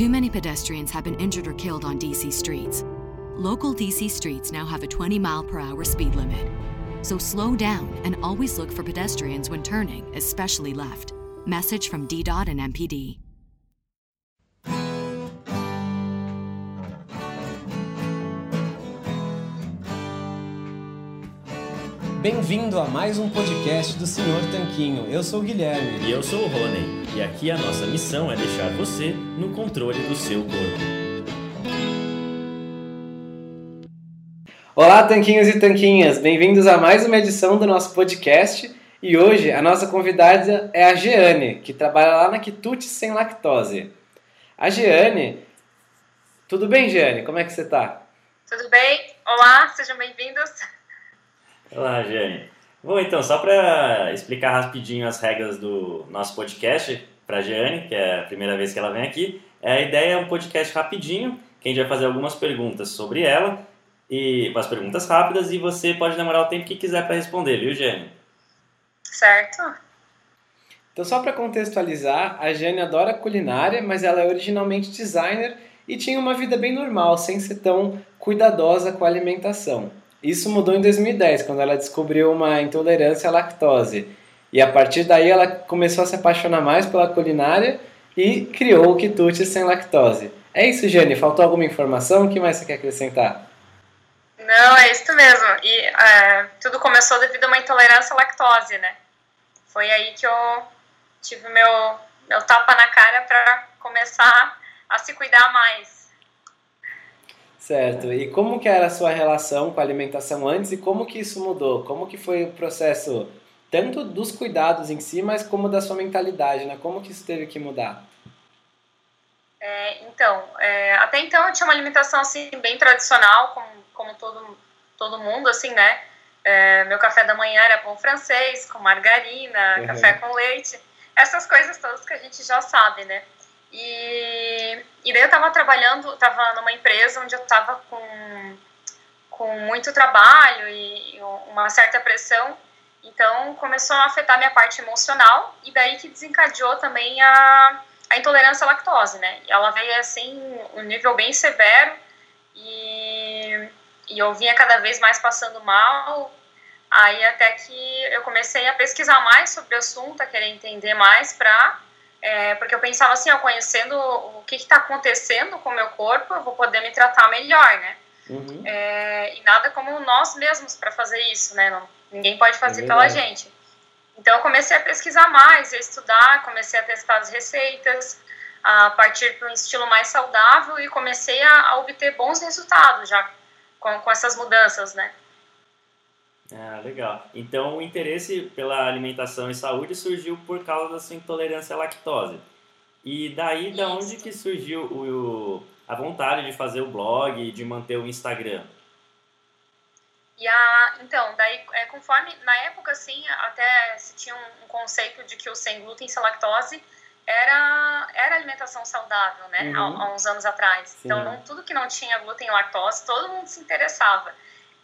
Too many pedestrians have been injured or killed on DC streets. Local DC streets now have a 20 mile per hour speed limit. So slow down and always look for pedestrians when turning, especially left. Message from DDOT and MPD. Bem-vindo a mais um podcast do Senhor Tanquinho. Eu sou o Guilherme. E eu sou o Rony. E aqui a nossa missão é deixar você no controle do seu corpo. Olá, tanquinhos e tanquinhas. Bem-vindos a mais uma edição do nosso podcast. E hoje a nossa convidada é a Jeane, que trabalha lá na Quitute Sem Lactose. A Jeane... Tudo bem, Jeane? Como é que você tá? Tudo bem? Olá, sejam bem-vindos. Olá, Jane. Bom, então, só para explicar rapidinho as regras do nosso podcast para a Jeane, que é a primeira vez que ela vem aqui, a ideia é um podcast rapidinho, que a gente vai fazer algumas perguntas sobre ela, e umas perguntas rápidas, e você pode demorar o tempo que quiser para responder, viu, Jane? Certo. Então, só para contextualizar, a Jane adora culinária, mas ela é originalmente designer e tinha uma vida bem normal, sem ser tão cuidadosa com a alimentação. Isso mudou em 2010, quando ela descobriu uma intolerância à lactose. E a partir daí ela começou a se apaixonar mais pela culinária e criou o quitute sem lactose. É isso, Jane? Faltou alguma informação? O que mais você quer acrescentar? Não, é isso mesmo. E é, tudo começou devido a uma intolerância à lactose, né? Foi aí que eu tive meu, meu tapa na cara para começar a se cuidar mais. Certo. E como que era a sua relação com a alimentação antes e como que isso mudou? Como que foi o processo tanto dos cuidados em si, mas como da sua mentalidade, né? Como que isso teve que mudar? É, então, é, até então eu tinha uma alimentação assim bem tradicional, como, como todo todo mundo, assim, né? É, meu café da manhã era pão francês com margarina, uhum. café com leite, essas coisas todas que a gente já sabe, né? E, e daí eu estava trabalhando, estava numa empresa onde eu estava com, com muito trabalho e, e uma certa pressão, então começou a afetar minha parte emocional e daí que desencadeou também a, a intolerância à lactose, né? Ela veio assim, um nível bem severo e, e eu vinha cada vez mais passando mal, aí até que eu comecei a pesquisar mais sobre o assunto, a querer entender mais para é, porque eu pensava assim, ó, conhecendo o que está acontecendo com o meu corpo, eu vou poder me tratar melhor, né? Uhum. É, e nada como nós mesmos para fazer isso, né? Não, ninguém pode fazer é pela gente. Então eu comecei a pesquisar mais, a estudar, comecei a testar as receitas, a partir para um estilo mais saudável e comecei a, a obter bons resultados já com, com essas mudanças, né? Ah, legal. Então, o interesse pela alimentação e saúde surgiu por causa da sua intolerância à lactose. E daí, da onde que surgiu o, a vontade de fazer o blog, de manter o Instagram? E a, então, daí, é, conforme, na época, assim, até se tinha um, um, conceito de que o sem glúten e sem lactose era, era alimentação saudável, né, uhum. há, há, uns anos atrás. Sim. Então, não, tudo que não tinha glúten e lactose, todo mundo se interessava.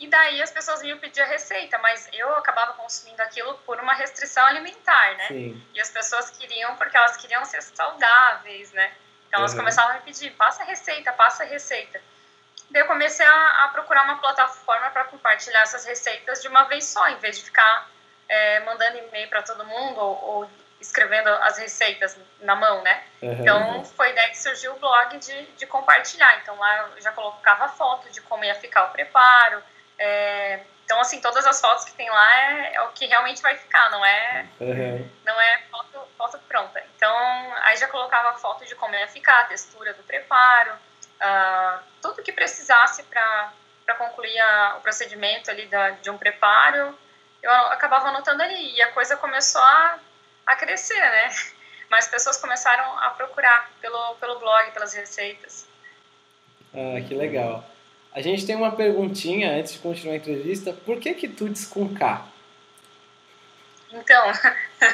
E daí as pessoas vinham pedir a receita, mas eu acabava consumindo aquilo por uma restrição alimentar, né? Sim. E as pessoas queriam porque elas queriam ser saudáveis, né? Então elas uhum. começavam a me pedir, passa a receita, passa a receita. Daí eu comecei a, a procurar uma plataforma para compartilhar essas receitas de uma vez só, em vez de ficar é, mandando e-mail para todo mundo ou, ou, escrevendo as receitas na mão, né? Uhum. Então foi daí que surgiu o blog de, de compartilhar. Então lá eu já colocava foto de como ia ficar o preparo, é, então, assim, todas as fotos que tem lá é, é, o que realmente vai ficar, não é, uhum. não é foto, foto pronta. Então, aí já colocava foto de como ia ficar, a textura do preparo, uh, tudo que precisasse para concluir a, o procedimento ali da, de um preparo, eu acabava anotando ali. E a coisa começou a, a crescer, né? Mas pessoas começaram a procurar pelo, pelo blog, pelas receitas. Ah, que legal. A gente tem uma perguntinha antes de continuar a entrevista. Por que quitutes com K? Então,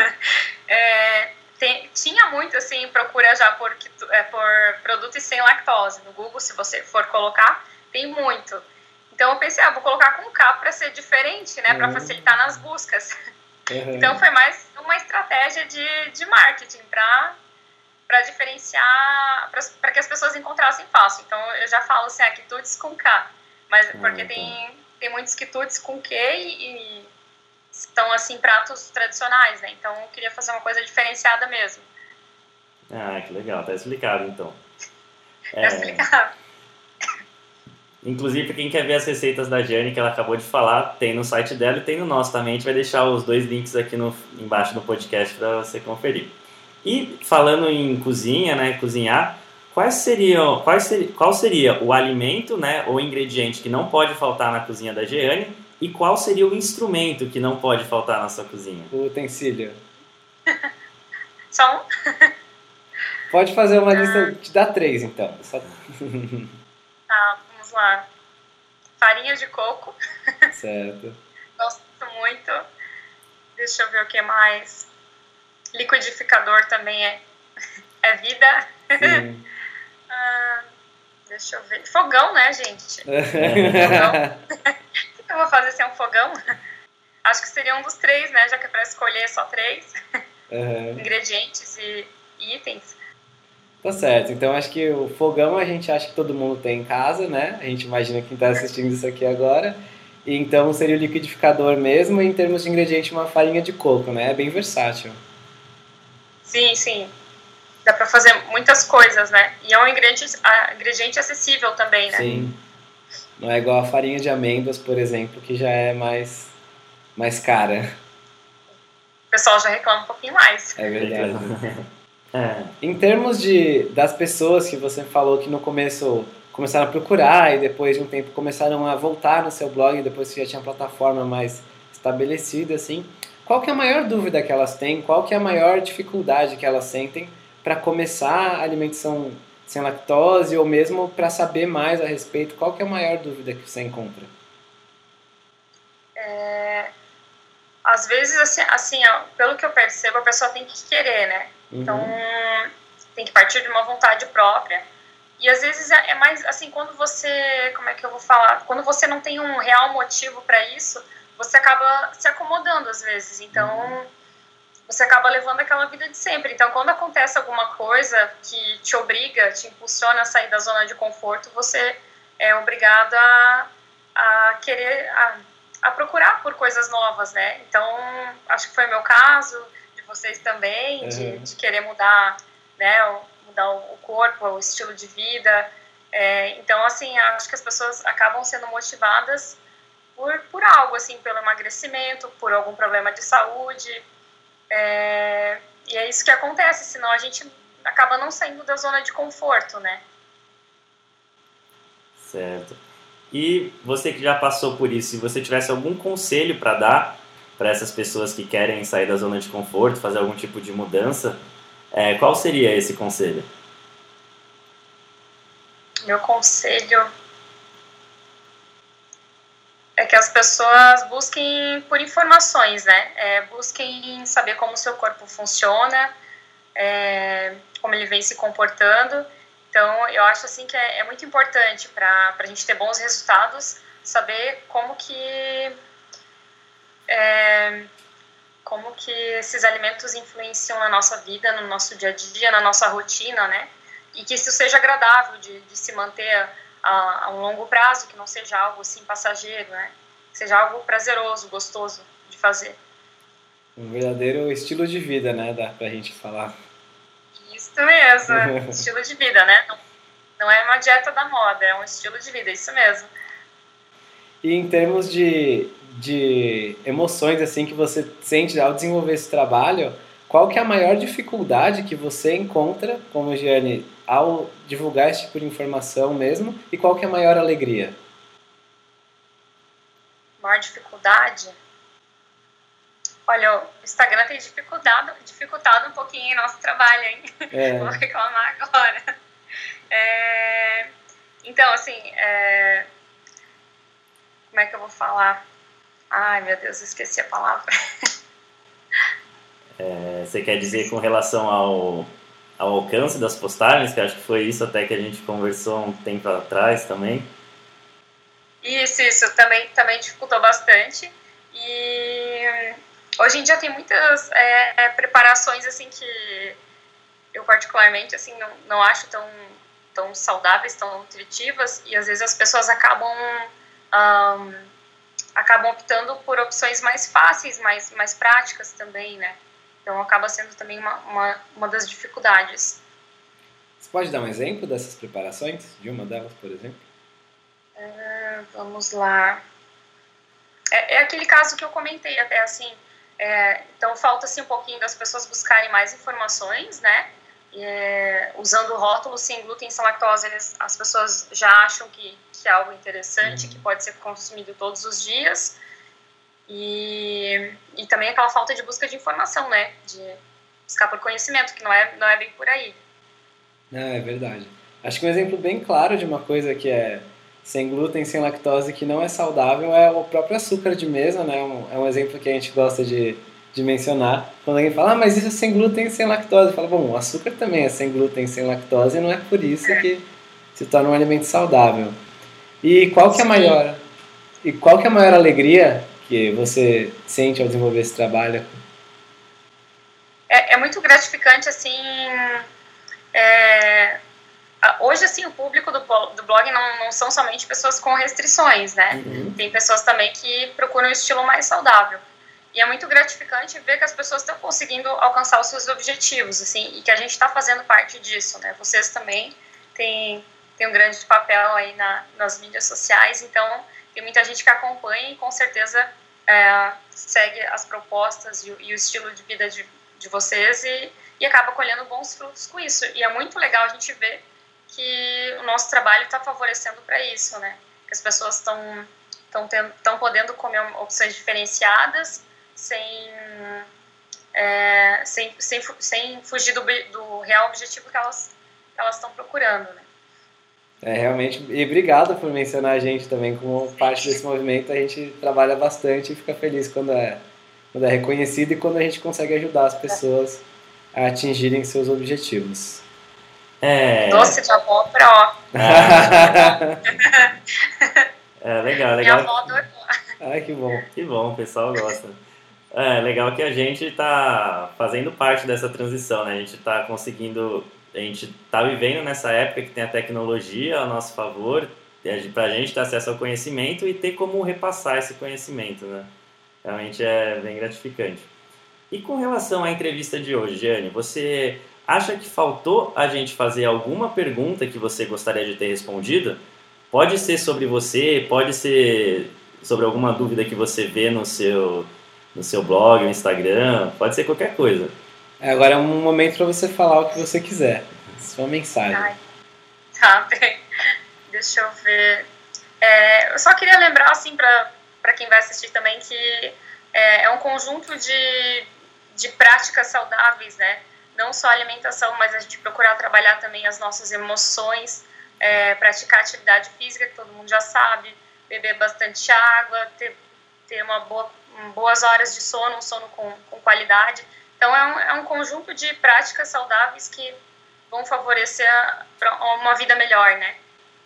é, tem, tinha muito assim procura já por, é, por produtos sem lactose no Google, se você for colocar, tem muito. Então eu pensei, ah, vou colocar com K para ser diferente, né, uhum. para facilitar nas buscas. Uhum. Então foi mais uma estratégia de, de marketing para para diferenciar, para que as pessoas encontrassem fácil. Então eu já falo assim, ah, quitutes com K, mas ah, porque tá. tem, tem muitos quitutes com Q e, e estão assim pratos tradicionais, né? Então eu queria fazer uma coisa diferenciada mesmo. Ah, que legal, tá explicado então. Tá é... explicado. Inclusive, para quem quer ver as receitas da Jane que ela acabou de falar, tem no site dela e tem no nosso também. A gente vai deixar os dois links aqui no, embaixo do podcast para você conferir. E falando em cozinha, né, cozinhar, quais seriam, quais ser, qual seria o alimento, né, ou ingrediente que não pode faltar na cozinha da Jeane e qual seria o instrumento que não pode faltar na sua cozinha? O utensílio. Só um? Pode fazer uma lista, te dá três então. Só... Tá, vamos lá. Farinha de coco. Certo. Gosto muito. Deixa eu ver o que mais liquidificador também é, é vida. ah, deixa eu ver. Fogão, né, gente? fogão. o que eu vou fazer sem um fogão? Acho que seria um dos três, né? Já que é para escolher só três uhum. ingredientes e, e itens. Tá certo, então acho que o fogão a gente acha que todo mundo tem em casa, né? A gente imagina quem está assistindo isso aqui agora. Então seria o liquidificador mesmo, e em termos de ingrediente, uma farinha de coco, né? É bem versátil. Sim, sim. Dá para fazer muitas coisas, né? E é um ingrediente, ingrediente acessível também, né? Sim. Não é igual a farinha de amêndoas, por exemplo, que já é mais, mais cara. O pessoal já reclama um pouquinho mais. É verdade. é. Em termos de, das pessoas que você falou que no começo começaram a procurar e depois de um tempo começaram a voltar no seu blog, depois que já tinha plataforma mais estabelecida, assim, qual que é a maior dúvida que elas têm? Qual que é a maior dificuldade que elas sentem para começar a alimentação sem lactose ou mesmo para saber mais a respeito? Qual que é a maior dúvida que você encontra? É, às vezes, assim, assim ó, pelo que eu percebo, a pessoa tem que querer, né? Uhum. Então, tem que partir de uma vontade própria. E às vezes é, é mais assim, quando você, como é que eu vou falar? Quando você não tem um real motivo para isso, você acaba se acomodando às vezes. Então, você acaba levando aquela vida de sempre. Então, quando acontece alguma coisa que te obriga, te impulsiona a sair da zona de conforto, você é obrigado a, a querer, a, a procurar por coisas novas, né? Então, acho que foi o meu caso, de vocês também, uhum. de, de, querer mudar, né? Mudar o corpo, o estilo de vida. É, então, assim, acho que as pessoas acabam sendo motivadas por, por algo, assim, pelo emagrecimento, por algum problema de saúde. É, e é isso que acontece, senão a gente acaba não saindo da zona de conforto, né? Certo. E você que já passou por isso, se você tivesse algum conselho para dar para essas pessoas que querem sair da zona de conforto, fazer algum tipo de mudança, é, qual seria esse conselho? Meu conselho é que as pessoas busquem por informações, né? É, busquem saber como o seu corpo funciona, é, como ele vem se comportando. Então, eu acho assim que é, é muito importante para a gente ter bons resultados, saber como que é, como que esses alimentos influenciam na nossa vida, no nosso dia a dia, na nossa rotina, né? E que isso seja agradável de, de se manter a, a, um longo prazo, que não seja algo assim passageiro, né? Que seja algo prazeroso, gostoso de fazer. Um verdadeiro estilo de vida, né? Dá pra gente falar. Isso mesmo, estilo de vida, né? Não, não é uma dieta da moda, é um estilo de vida, isso mesmo. E em termos de, de emoções assim que você sente ao desenvolver esse trabalho, qual que é a maior dificuldade que você encontra, como Giane, ao divulgar esse tipo de informação mesmo? E qual que é a maior alegria? Maior dificuldade? Olha, o Instagram tem dificultado, dificultado um pouquinho o nosso trabalho, hein? É. Vou reclamar agora. É, então, assim, é, como é que eu vou falar? Ai, meu Deus, esqueci a palavra. É, você quer dizer com relação ao, ao alcance das postagens, que acho que foi isso até que a gente conversou um tempo atrás também. Isso, isso, também, também dificultou bastante. E hoje em dia tem muitas é, é preparações assim que eu particularmente assim não, não acho tão tão saudáveis, tão nutritivas e às vezes as pessoas acabam um, acabam optando por opções mais fáceis, mais mais práticas também, né? Então acaba sendo também uma, uma, uma das dificuldades. Você pode dar um exemplo dessas preparações? De uma delas, por exemplo? Uh, vamos lá. É, é, aquele caso que eu comentei até assim. É, então falta-se um pouquinho das pessoas buscarem mais informações, né? É, usando o rótulo sem glúten, sem lactose, eles, as pessoas já acham que, que é algo interessante, uhum. que pode ser consumido todos os dias. E, e também aquela falta de busca de informação, né? De buscar por conhecimento, que não é, não é bem por aí. É, é verdade. Acho que um exemplo bem claro de uma coisa que é sem glúten, sem lactose, que não é saudável, é o próprio açúcar de mesa, né? É um exemplo que a gente gosta de, de mencionar. Quando alguém fala, ah, mas isso é sem glúten sem lactose, fala, bom, o açúcar também é sem glúten sem lactose, e não é por isso que se torna um alimento saudável. E qual que é a maior e qual que é a maior alegria que você sente ao desenvolver esse trabalho? É, é muito gratificante, assim, é, hoje, assim, o público do, do blog não, não são somente pessoas com restrições, né? Uhum. Tem pessoas também que procuram um estilo mais saudável. E é muito gratificante ver que as pessoas estão conseguindo alcançar os seus objetivos, assim, e que a gente está fazendo parte disso, né? Vocês também têm, têm um grande papel aí na, nas mídias sociais, então tem muita gente que acompanha e com certeza é, segue as propostas e, e, o estilo de vida de, de vocês e, e acaba colhendo bons frutos com isso. E é muito legal a gente ver que o nosso trabalho está favorecendo para isso, né? Que as pessoas estão estão podendo comer opções diferenciadas sem é, sem, sem, sem fugir do, do real objetivo que elas elas estão procurando, né? É, realmente, e obrigado por mencionar a gente também como parte desse movimento. A gente trabalha bastante e fica feliz quando é, quando é reconhecido e quando a gente consegue ajudar as pessoas a atingirem seus objetivos. É... Doce de avó pró. É, legal, legal. Minha avó adorou. Que bom. Que bom, o pessoal gosta. É legal que a gente está fazendo parte dessa transição, né? A gente está conseguindo, a gente está vivendo nessa época que tem a tecnologia a nosso favor, para a gente ter acesso ao conhecimento e ter como repassar esse conhecimento, né? Realmente é bem gratificante. E com relação à entrevista de hoje, Jane, você acha que faltou a gente fazer alguma pergunta que você gostaria de ter respondido? Pode ser sobre você, pode ser sobre alguma dúvida que você vê no seu, no seu blog, no Instagram, pode ser qualquer coisa. Agora é um momento para você falar o que você quiser. Sua mensagem. Ai, tá bem. Deixa eu ver. É, eu só queria lembrar, assim, para quem vai assistir também, que é, é um conjunto de, de práticas saudáveis, né? não só alimentação, mas a gente procurar trabalhar também as nossas emoções, é, praticar atividade física, que todo mundo já sabe, beber bastante água, ter, ter uma boa, boas horas de sono, um sono com, com qualidade. Então, é um, é um conjunto de práticas saudáveis que vão favorecer uma vida melhor, né?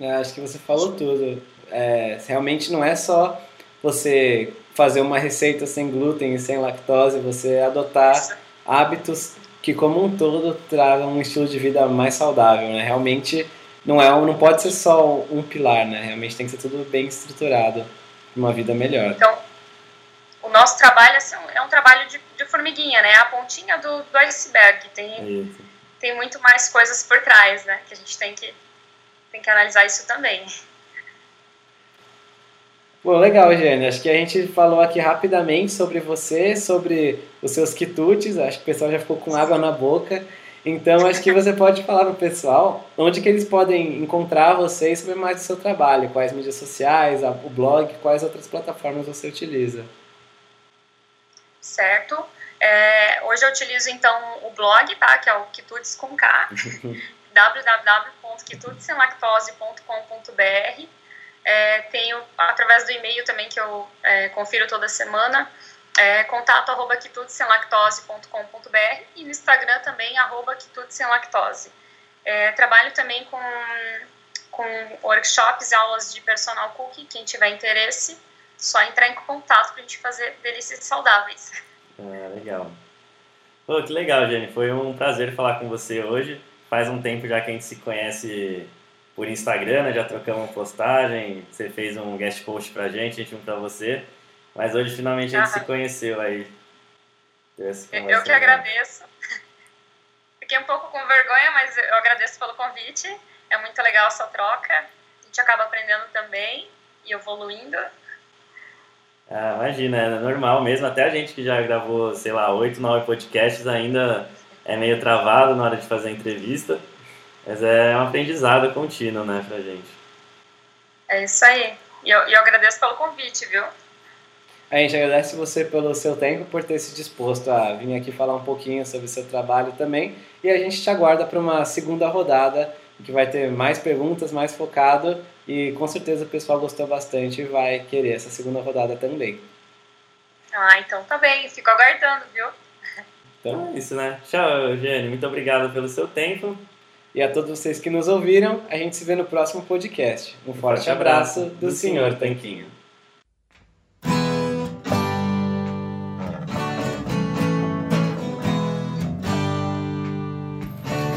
É, acho que você falou tudo. É, realmente não é só você fazer uma receita sem glúten e sem lactose, você adotar Isso. hábitos que como um todo tragam um estilo de vida mais saudável, né? Realmente não é não pode ser só um pilar, né? Realmente tem que ser tudo bem estruturado para uma vida melhor. Então, o nosso trabalho assim, é um trabalho de, de formiguinha, né? A pontinha do, do iceberg. Tem, tem muito mais coisas por trás, né? Que a gente tem que, tem que analisar isso também. Bom, legal, Jane. Acho que a gente falou aqui rapidamente sobre você, sobre os seus quitutes. Acho que o pessoal já ficou com água na boca. Então, acho que você pode falar para o pessoal onde que eles podem encontrar você e saber mais do seu trabalho, quais mídias sociais, o blog, quais outras plataformas você utiliza. Certo. É, hoje eu utilizo, então, o blog, tá? Que é o Quitutes com K, www.quitutesemlactose.com.br é, tenho, através do e-mail também, que eu é, confiro toda semana, é, contato arroba quitudesemlactose.com.br e no Instagram também, arroba quitudesemlactose. É, trabalho também com, com workshops aulas de personal cooking, quem tiver interesse, só entrar em contato para a gente fazer delícias saudáveis. É, legal. Pô, que legal, Jenny. Foi um prazer falar com você hoje. Faz um tempo já que a gente se conhece por Instagram, né? já trocamos postagem, você fez um guest post pra gente, a gente um pra você. Mas hoje finalmente a gente ah. se conheceu aí. Eu que agradeço. Fiquei um pouco com vergonha, mas eu agradeço pelo convite. É muito legal essa troca. A gente acaba aprendendo também e evoluindo. Ah, imagina, é normal mesmo. Até a gente que já gravou, sei lá, oito, nove podcasts ainda é meio travado na hora de fazer a entrevista. Mas é um aprendizado contínuo, né, pra gente. É isso aí. E eu, eu agradeço pelo convite, viu? A gente agradece você pelo seu tempo, por ter se disposto a vir aqui falar um pouquinho sobre o seu trabalho também. E a gente te aguarda para uma segunda rodada, que vai ter mais perguntas, mais focado. E com certeza o pessoal gostou bastante e vai querer essa segunda rodada também. Ah, então tá bem. Fico aguardando, viu? Então é isso, né? Tchau, Eugênio. Muito obrigado pelo seu tempo. E a todos vocês que nos ouviram, a gente se vê no próximo podcast. Um forte, forte abraço, abraço do, do Senhor Tanquinho.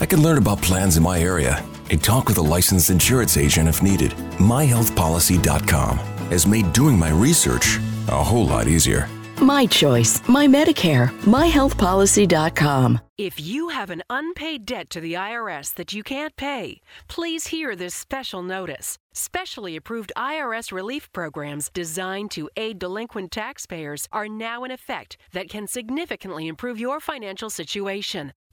I can learn about plans in my area and talk with a licensed insurance agent if needed. MyHealthPolicy.com has made doing my research a whole lot easier. My choice, my Medicare, myhealthpolicy.com. If you have an unpaid debt to the IRS that you can't pay, please hear this special notice. Specially approved IRS relief programs designed to aid delinquent taxpayers are now in effect that can significantly improve your financial situation.